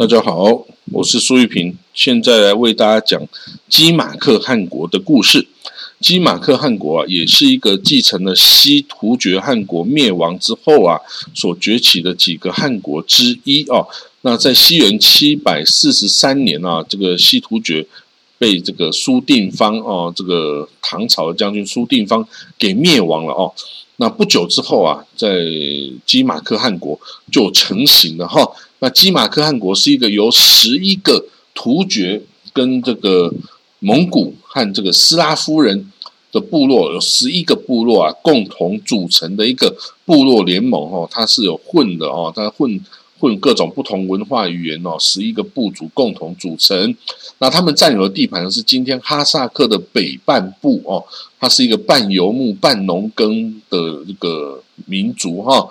大家好，我是苏玉平，现在来为大家讲基马克汗国的故事。基马克汗国啊，也是一个继承了西突厥汗国灭亡之后啊，所崛起的几个汗国之一哦。那在西元七百四十三年啊，这个西突厥被这个苏定方哦，这个唐朝的将军苏定方给灭亡了哦。那不久之后啊，在基马克汗国就成型了哈。那基马克汗国是一个由十一个突厥跟这个蒙古和这个斯拉夫人的部落，有十一个部落啊，共同组成的一个部落联盟哦。它是有混的哦，它混混各种不同文化语言哦，十一个部族共同组成。那他们占有的地盘是今天哈萨克的北半部哦。它是一个半游牧半农耕的这个民族哈。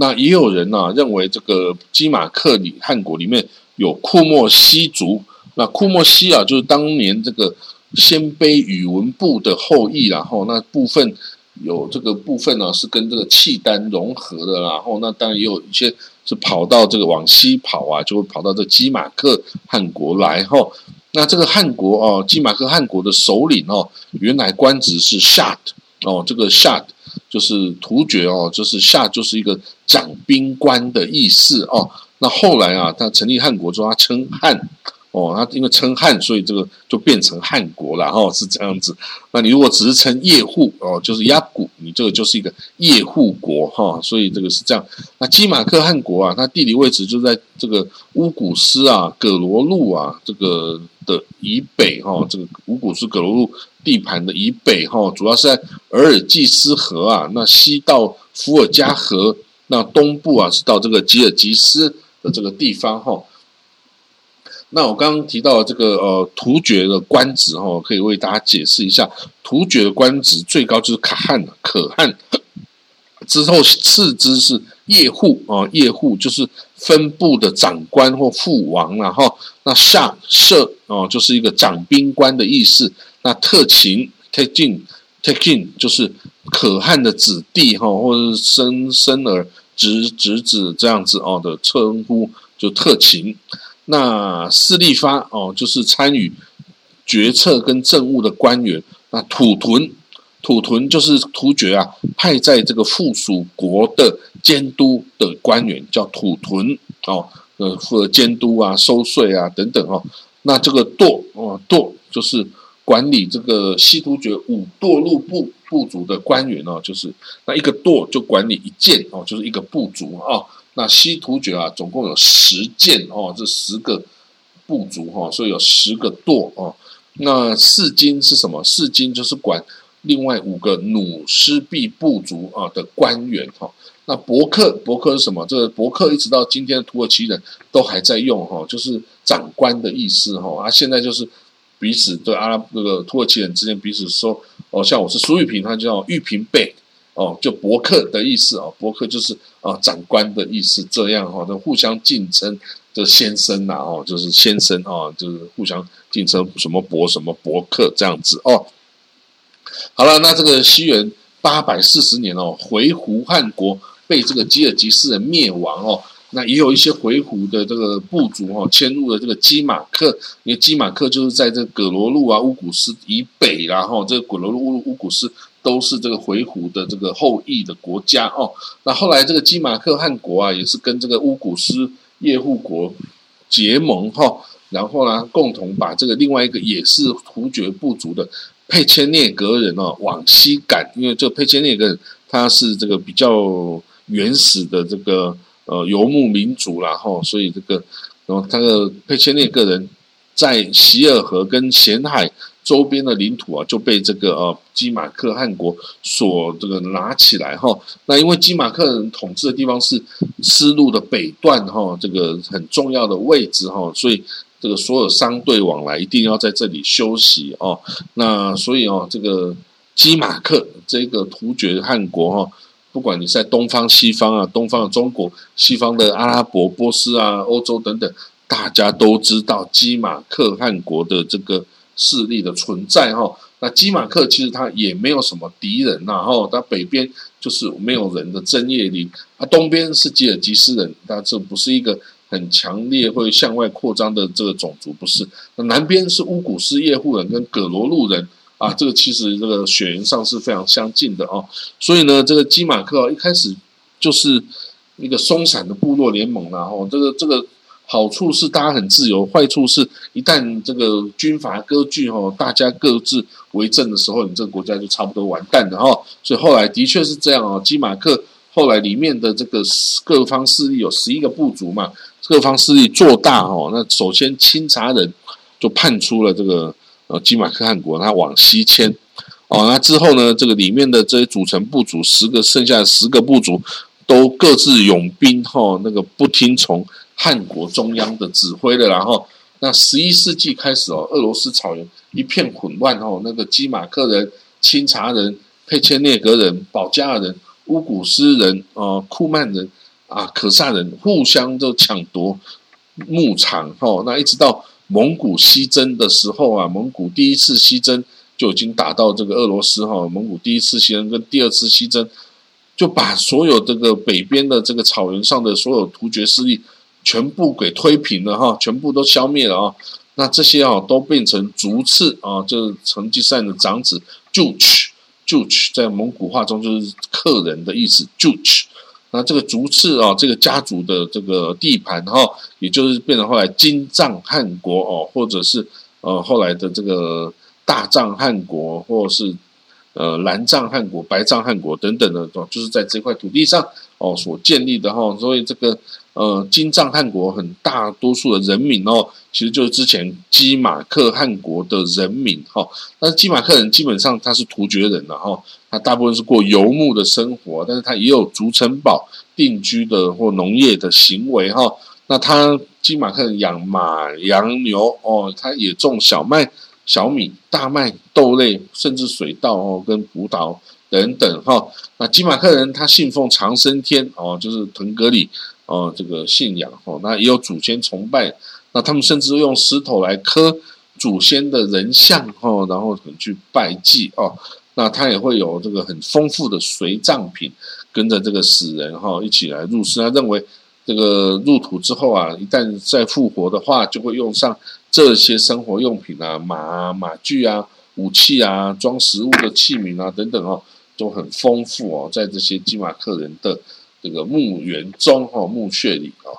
那也有人呢认为这个基马克里汗国里面有库莫西族，那库莫西啊就是当年这个鲜卑宇文部的后裔，然后那部分有这个部分呢是跟这个契丹融合的，然后那当然也有一些是跑到这个往西跑啊，就会跑到这基马克汗国来哈。那这个汗国哦，基马克汗国的首领哦，原来官职是夏哦，这个夏。就是突厥哦，就是夏就是一个掌兵官的意思哦。那后来啊，他成立汉国之后，他称汉哦，他因为称汉，所以这个就变成汉国了哦，是这样子。那你如果只是称叶护哦，就是亚古，你这个就是一个叶护国哈。所以这个是这样。那基马克汗国啊，它地理位置就在这个乌古斯啊、葛罗路啊这个的以北哈，这个乌古斯葛罗路。地盘的以北哈，主要是在额尔济斯河啊，那西到伏尔加河，那东部啊是到这个吉尔吉斯的这个地方哈。那我刚刚提到这个呃突厥的官职哈，可以为大家解释一下，突厥的官职最高就是可汗可汗，之后次之是叶护啊，叶护就是分部的长官或副王然后那下设哦就是一个掌兵官的意思。那特勤 take in take in 就是可汗的子弟哈，或者是生生儿侄侄子这样子哦的称呼，就特勤。那势力发哦，就是参与决策跟政务的官员。那土屯土屯就是突厥啊，派在这个附属国的监督的官员叫土屯哦，呃，负责监督啊、收税啊等等哦。那这个舵哦舵就是。管理这个西突厥五舵路部部族的官员哦，就是那一个舵就管理一件哦，就是一个部族啊。那西突厥啊，总共有十件哦，这十个部族哈，所以有十个堕哦。那四金是什么？四金就是管另外五个努斯毕部族啊的官员哈。那伯克伯克是什么？这个伯克一直到今天的土耳其人都还在用哈，就是长官的意思哈。啊，现在就是。彼此对阿拉那个土耳其人之间彼此说哦，像我是苏玉平，他叫玉平贝哦，就伯克的意思哦，伯克就是啊长官的意思，这样哈，那互相敬称的先生呐哦，就是先生啊，就是互相敬称什么伯什么伯克这样子哦。好了，那这个西元八百四十年哦，回鹘汗国被这个吉尔吉斯人灭亡哦。那也有一些回鹘的这个部族哈，迁入了这个基马克，因为基马克就是在这个葛罗路啊、乌古斯以北，然后这个葛罗路、乌乌古斯都是这个回鹘的这个后裔的国家哦。那后来这个基马克汗国啊，也是跟这个乌古斯叶护国结盟哈，然后呢，共同把这个另外一个也是突厥部族的佩切涅格人哦往西赶，因为这个佩切涅格人他是这个比较原始的这个。呃，游牧民族然后所以这个，然后他的佩切涅个人在希尔河跟咸海周边的领土啊，就被这个呃基马克汗国所这个拿起来哈。那因为基马克人统治的地方是丝路的北段哈，这个很重要的位置哈，所以这个所有商队往来一定要在这里休息哦。那所以哦，这个基马克这个突厥汗国哈。不管你在东方、西方啊，东方的中国、西方的阿拉伯、波斯啊、欧洲等等，大家都知道基马克汗国的这个势力的存在哈。那基马克其实他也没有什么敌人呐哈，他北边就是没有人的针叶林，啊，东边是吉尔吉斯人，那这不是一个很强烈会向外扩张的这个种族，不是。那南边是乌古斯叶护人跟葛罗路人啊，这个其实这个血缘上是非常相近的哦。所以呢，这个基马克一开始就是一个松散的部落联盟然后这个这个好处是大家很自由，坏处是一旦这个军阀割据哦，大家各自为政的时候，你这个国家就差不多完蛋了哈。所以后来的确是这样哦，基马克。后来里面的这个各方势力有十一个部族嘛，各方势力做大哦。那首先清查人就判出了这个呃基马克汗国，他往西迁哦。那之后呢，这个里面的这些组成部族十个，剩下十个部族都各自拥兵哈，那个不听从汉国中央的指挥的。然后那十一世纪开始哦，俄罗斯草原一片混乱哦，那个基马克人、清查人、佩切涅格人、保加尔人。乌古斯人、呃库曼人、啊可萨人互相都抢夺牧场，哈，那一直到蒙古西征的时候啊，蒙古第一次西征就已经打到这个俄罗斯，哈，蒙古第一次西征跟第二次西征就把所有这个北边的这个草原上的所有突厥势力全部给推平了，哈，全部都消灭了啊，那这些啊都变成逐次啊，就是成吉思汗的长子就去。Juch 在蒙古话中就是客人的意思。Juch，那这个族次啊，这个家族的这个地盘哈，也就是变成后来金藏汉国哦，或者是呃后来的这个大藏汉国，或是呃蓝藏汗国、白藏汗国等等的，就是在这块土地上哦所建立的哈，所以这个。呃，金藏汗国很大多数的人民哦，其实就是之前基马克汗国的人民哈。但是基马克人基本上他是突厥人了哈，他大部分是过游牧的生活，但是他也有筑城堡、定居的或农业的行为哈。那他基马克人养马、养牛哦，他也种小麦、小米、大麦、豆类，甚至水稻哦跟葡萄等等哈。那基马克人他信奉长生天哦，就是腾格里。哦，这个信仰哦，那也有祖先崇拜，那他们甚至用石头来刻祖先的人像哦，然后去拜祭哦，那他也会有这个很丰富的随葬品，跟着这个死人哈一起来入世。他认为这个入土之后啊，一旦再复活的话，就会用上这些生活用品啊，马啊、马具啊、武器啊、装食物的器皿啊等等哦，都很丰富哦，在这些基马克人的。这个墓园中哦，墓穴里哦，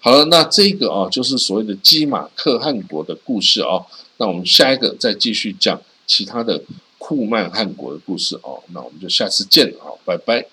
好了，那这个啊，就是所谓的基马克汗国的故事哦。那我们下一个再继续讲其他的库曼汗国的故事哦。那我们就下次见了，拜拜。